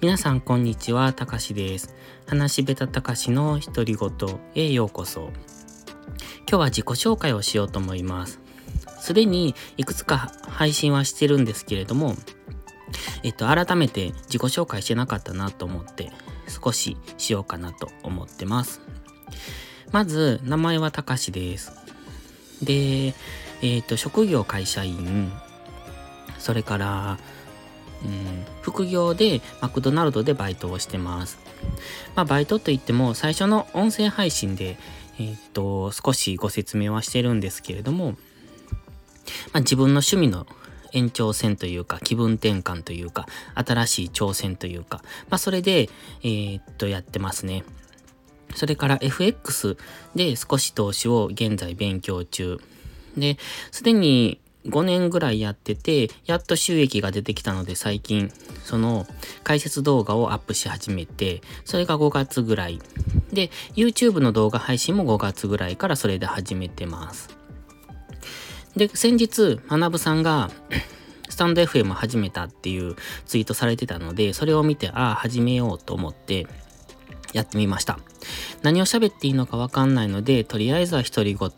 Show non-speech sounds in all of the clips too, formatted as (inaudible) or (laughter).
皆さんこんにちは、たかしです。話しべたたかしの独り言へようこそ。今日は自己紹介をしようと思います。すでにいくつか配信はしてるんですけれども、えっと、改めて自己紹介してなかったなと思って、少ししようかなと思ってます。まず、名前はたかしです。で、えっと、職業会社員、それから、うん、副業でマクドナルドでバイトをしてます。まあ、バイトといっても最初の音声配信で、えー、っと、少しご説明はしてるんですけれども、まあ、自分の趣味の延長線というか、気分転換というか、新しい挑戦というか、まあ、それで、えー、っと、やってますね。それから FX で少し投資を現在勉強中。で、すでに5年ぐらいやってて、やっと収益が出てきたので最近、その解説動画をアップし始めて、それが5月ぐらい。で、YouTube の動画配信も5月ぐらいからそれで始めてます。で、先日、学さんが (clears throat) スタンド FM 始めたっていうツイートされてたので、それを見て、ああ、始めようと思って、やってみました。何を喋っていいのかわかんないので、とりあえずは独り言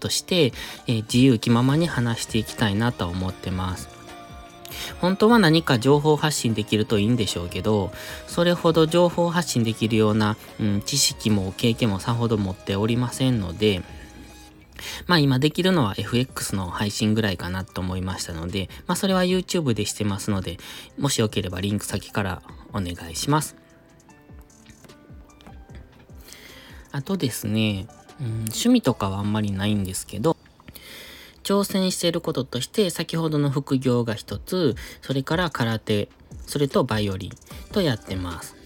として、えー、自由気ままに話していきたいなと思ってます。本当は何か情報発信できるといいんでしょうけど、それほど情報発信できるような、うん、知識も経験もさほど持っておりませんので、まあ今できるのは FX の配信ぐらいかなと思いましたので、まあそれは YouTube でしてますので、もしよければリンク先からお願いします。あとですね、趣味とかはあんまりないんですけど、挑戦していることとして、先ほどの副業が一つ、それから空手、それとバイオリンとやってます。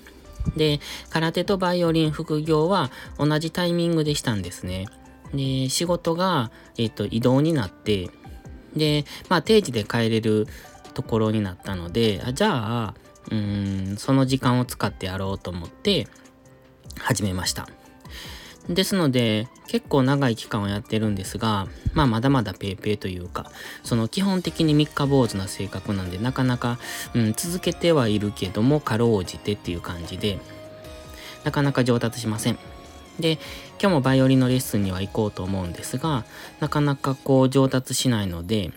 で、空手とバイオリン副業は同じタイミングでしたんですね。で、仕事が、えっ、と、移動になって、で、まあ定時で帰れるところになったので、あじゃあ、うん、その時間を使ってやろうと思って始めました。ですので、結構長い期間をやってるんですが、まあまだまだペーペーというか、その基本的に三日坊主な性格なんで、なかなか、うん、続けてはいるけども、かろうじてっていう感じで、なかなか上達しません。で、今日もバイオリンのレッスンには行こうと思うんですが、なかなかこう上達しないので、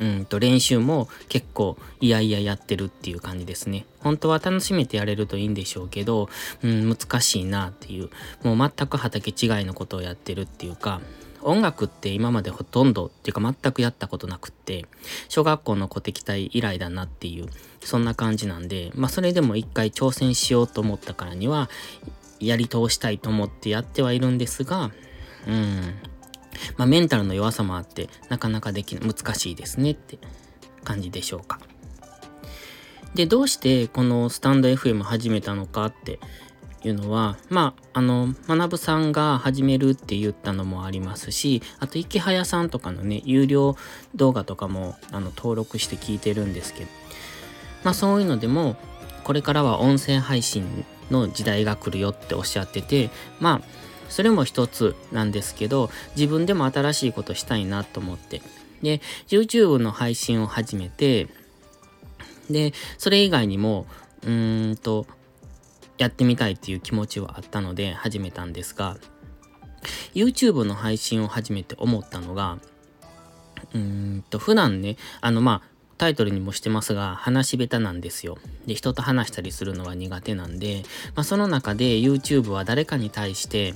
うんと練習も結構いやいややってるっていう感じですね。本当は楽しめてやれるといいんでしょうけど、うん、難しいなっていう、もう全く畑違いのことをやってるっていうか、音楽って今までほとんどっていうか全くやったことなくって、小学校の鼓笛隊以来だなっていう、そんな感じなんで、まあそれでも一回挑戦しようと思ったからには、やり通したいと思ってやってはいるんですが、うん、まあ、メンタルの弱さもあって、なかなかできない、難しいですねって感じでしょうか。で、どうしてこのスタンド FM 始めたのかっていうのは、まあ、あの、学さんが始めるって言ったのもありますし、あと、池早さんとかのね、有料動画とかも、あの、登録して聞いてるんですけど、まあ、そういうのでも、これからは音声配信の時代が来るよっておっしゃってて、まあ、それも一つなんですけど、自分でも新しいことしたいなと思って。で、YouTube の配信を始めて、で、それ以外にも、うーんと、やってみたいっていう気持ちはあったので始めたんですが、YouTube の配信を始めて思ったのが、うーんと、普段ね、あの、まあ、タイトルにもしてますが、話し下手なんですよ。で、人と話したりするのは苦手なんで、まあ、その中で YouTube は誰かに対して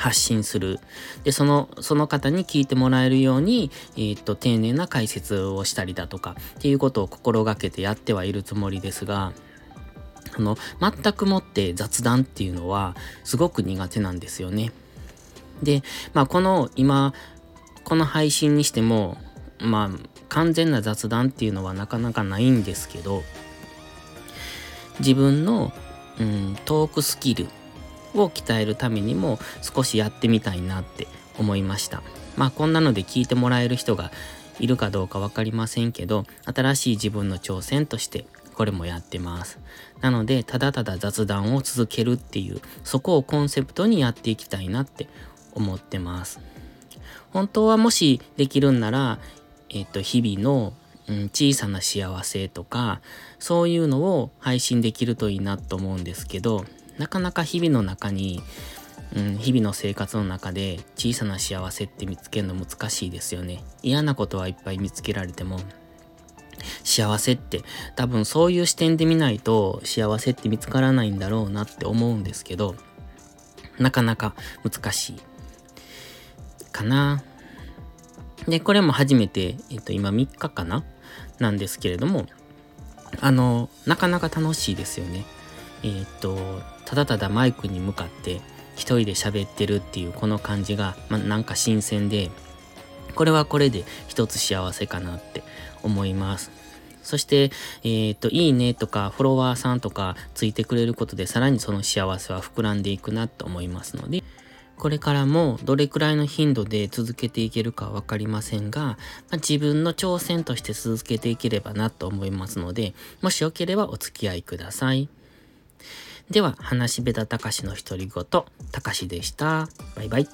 発信する。で、その、その方に聞いてもらえるように、えー、っと、丁寧な解説をしたりだとか、っていうことを心がけてやってはいるつもりですが、あの、全くもって雑談っていうのは、すごく苦手なんですよね。で、まあ、この、今、この配信にしても、まあ、完全な雑談っていうのはなかなかないんですけど、自分の、うん、トークスキルを鍛えるためにも少しやってみたいなって思いました。まあこんなので聞いてもらえる人がいるかどうか分かりませんけど、新しい自分の挑戦としてこれもやってます。なので、ただただ雑談を続けるっていう、そこをコンセプトにやっていきたいなって思ってます。本当はもしできるんなら、えっ、と、日々の、うん、小さな幸せとか、そういうのを配信できるといいなと思うんですけど、なかなか日々の中に、うん、日々の生活の中で小さな幸せって見つけるの難しいですよね。嫌なことはいっぱい見つけられても、幸せって多分そういう視点で見ないと幸せって見つからないんだろうなって思うんですけど、なかなか難しいかな。で、これも初めて、えっと、今3日かな？なんですけれども、あの、なかなか楽しいですよね。えー、っと、ただただマイクに向かって一人で喋ってるっていうこの感じが、ま、なんか新鮮で、これはこれで一つ幸せかなって思います。そして、えっ、と、いいねとか、フォロワーさんとかついてくれることで、さらにその幸せは膨らんでいくなと思いますので、これからもどれくらいの頻度で続けていけるかわかりませんが、まあ、自分の挑戦として続けていければなと思いますので、もしよければお付き合いください。では、話しべたたかしの独り言、たかしでした。バイバイ。